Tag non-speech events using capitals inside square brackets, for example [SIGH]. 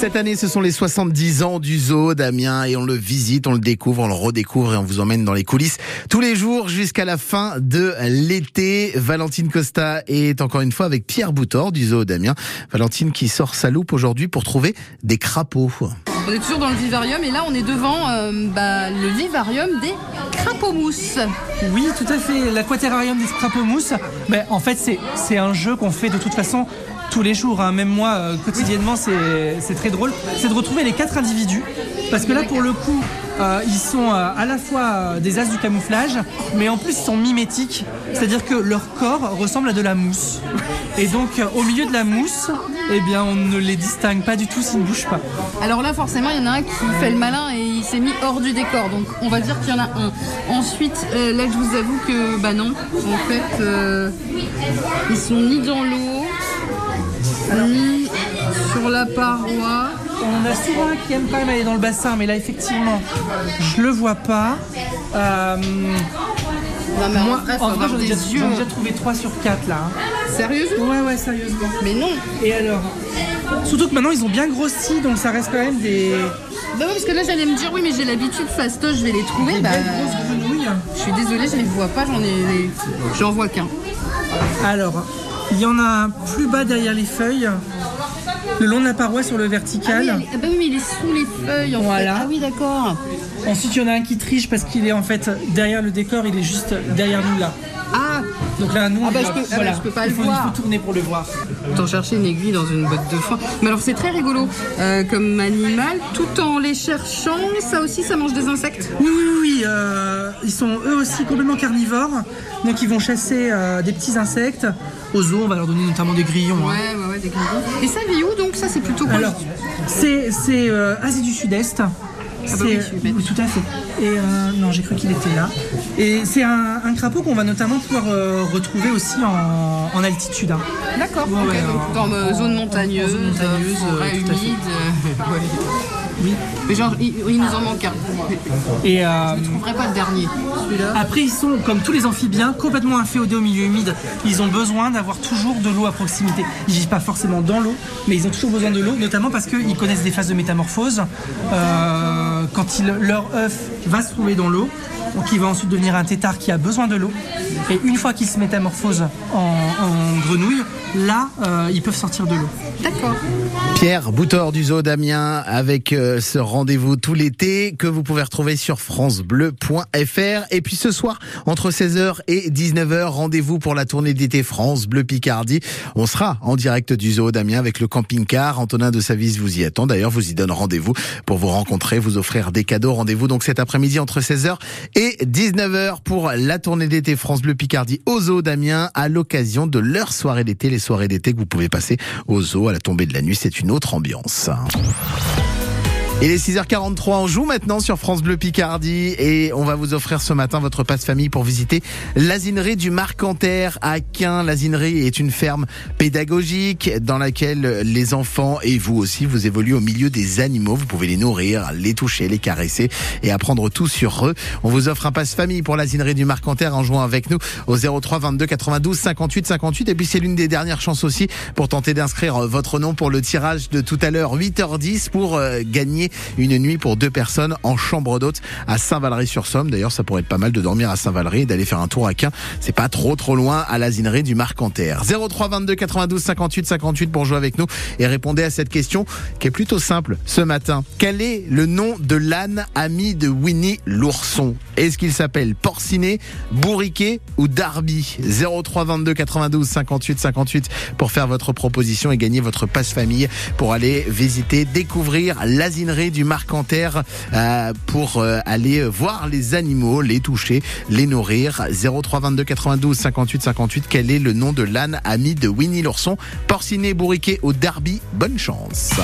Cette année, ce sont les 70 ans du zoo d'Amiens et on le visite, on le découvre, on le redécouvre et on vous emmène dans les coulisses tous les jours jusqu'à la fin de l'été. Valentine Costa est encore une fois avec Pierre Boutor du zoo d'Amiens. Valentine qui sort sa loupe aujourd'hui pour trouver des crapauds. On est toujours dans le vivarium et là on est devant euh, bah, le vivarium des crapauds mousses. Oui, tout à fait, l'aquaterrarium des crapauds-mousses. Mais en fait, c'est un jeu qu'on fait de toute façon tous les jours. hein. Même moi, euh, quotidiennement, c'est très drôle. C'est de retrouver les quatre individus. Parce que là, pour le coup, euh, ils sont euh, à la fois des as du camouflage, mais en plus, ils sont mimétiques. C'est-à-dire que leur corps ressemble à de la mousse. Et donc, euh, au milieu de la mousse, eh bien, on ne les distingue pas du tout s'ils ne bougent pas. Alors là forcément il y en a un qui fait le malin et il s'est mis hors du décor. Donc on va dire qu'il y en a un. Ensuite là je vous avoue que bah non. En fait ils sont ni dans l'eau, ni sur la paroi. On a souvent un qui aime quand même aller dans le bassin, mais là, effectivement, je le vois pas. Euh, Non mais moi, en vrai, j'en ai, déjà- ai trouvé 3 sur 4 là. hein. Sérieusement? Ouais, ouais, sérieusement. Mais non. Et alors? Surtout que maintenant, ils ont bien grossi, donc ça reste quand même des, Bah ouais, parce que là j'allais me dire oui mais j'ai l'habitude fastoche je vais les trouver. des Bah, belles grosses grenouilles. je suis désolée je les vois pas j'en ai j'en vois qu'un. Alors, il y en a plus bas derrière les feuilles, le long de la paroi sur le Ah oui, vertical. ah bah oui mais il est sous les feuilles en Voilà. fait. Ah oui d'accord. Ensuite, il y en a un qui triche parce qu'il est en fait derrière le décor, il est juste derrière nous là. Ah Donc là, nous, Ah on bah, est je là. peux- ah bah, je peux pas il le faut, voir. Il faut tourner pour le voir. Autant chercher une aiguille dans une botte de foin. Mais alors c'est très rigolo euh, comme animal. Tout en les cherchant, ça aussi ça mange des insectes? Oui, oui, oui, euh, ils sont eux aussi complètement carnivores, donc ils vont chasser euh, des petits insectes. Aux zoos, on va leur donner notamment des grillons. hein. Ouais, ouais, ouais, des grillons. Et ça vit où donc Ça c'est plutôt quoi Alors, c'est c'est, euh, Asie du Sud-Est. bah oui, tout à fait. Et euh, non, j'ai cru qu'il était là. Et c'est un, un crapaud qu'on va notamment pouvoir euh, retrouver aussi en, en altitude. hein. D'accord. Ouais, donc dans zone montagneuse, en zone montagneuse, forêt humide. [LAUGHS] Oui. Mais genre il, il nous en manque un. Et euh, Je ne trouverai pas le dernier. Celui-là. Après, ils sont, comme tous les amphibiens, complètement inféodés au milieu humide. Ils ont besoin d'avoir toujours de l'eau à proximité. Ils vivent pas forcément dans l'eau, mais ils ont toujours besoin de l'eau, notamment parce qu'ils connaissent des phases de métamorphose. Euh, quand leur œuf va se trouver dans l'eau, donc il va ensuite devenir un tétard qui a besoin de l'eau. Et une fois qu'il se métamorphose en, en grenouille, là, euh, ils peuvent sortir de l'eau. D'accord. Pierre Boutor du zoo d'Amiens avec euh, ce rendez-vous tout l'été que vous pouvez retrouver sur francebleu.fr et puis ce soir entre 16h et 19h rendez-vous pour la tournée d'été France Bleu Picardie. On sera en direct du zoo d'Amiens avec le camping-car. Antonin de Savis vous y attend. D'ailleurs, vous y donne rendez-vous pour vous rencontrer, vous offrir des cadeaux. Rendez-vous donc cet après-midi entre 16h et 19h pour la tournée d'été France Bleu Picardie au zoo d'Amiens à l'occasion de leur soirée d'été, les soirées d'été que vous pouvez passer au zoo à la tombée de la nuit. C'est une autre ambiance. Il est 6h43, on joue maintenant sur France Bleu Picardie et on va vous offrir ce matin votre passe famille pour visiter l'asinerie du Marcanterre à Quin. L'asinerie est une ferme pédagogique dans laquelle les enfants et vous aussi vous évoluez au milieu des animaux. Vous pouvez les nourrir, les toucher, les caresser et apprendre tout sur eux. On vous offre un passe famille pour l'asinerie du Marcanterre en jouant avec nous au 03 22 92 58 58 et puis c'est l'une des dernières chances aussi pour tenter d'inscrire votre nom pour le tirage de tout à l'heure 8h10 pour euh, une nuit pour deux personnes en chambre d'hôte à Saint-Valery-sur-Somme. D'ailleurs, ça pourrait être pas mal de dormir à Saint-Valery et d'aller faire un tour à Quin. C'est pas trop trop loin à l'asinerie du Marcanterre. 03 22 92 58 58 pour jouer avec nous et répondez à cette question qui est plutôt simple ce matin. Quel est le nom de l'âne ami de Winnie l'ourson? Est-ce qu'il s'appelle Porcinet, Bourriquet ou Darby? 03 22 92 58 58 pour faire votre proposition et gagner votre passe famille pour aller visiter, découvrir l'asinerie du Marcanterre euh, pour euh, aller voir les animaux, les toucher, les nourrir. 03 22 92 58 58. Quel est le nom de l'âne ami de Winnie l'ourson? Porcinet, Bourriquet ou Darby Bonne chance.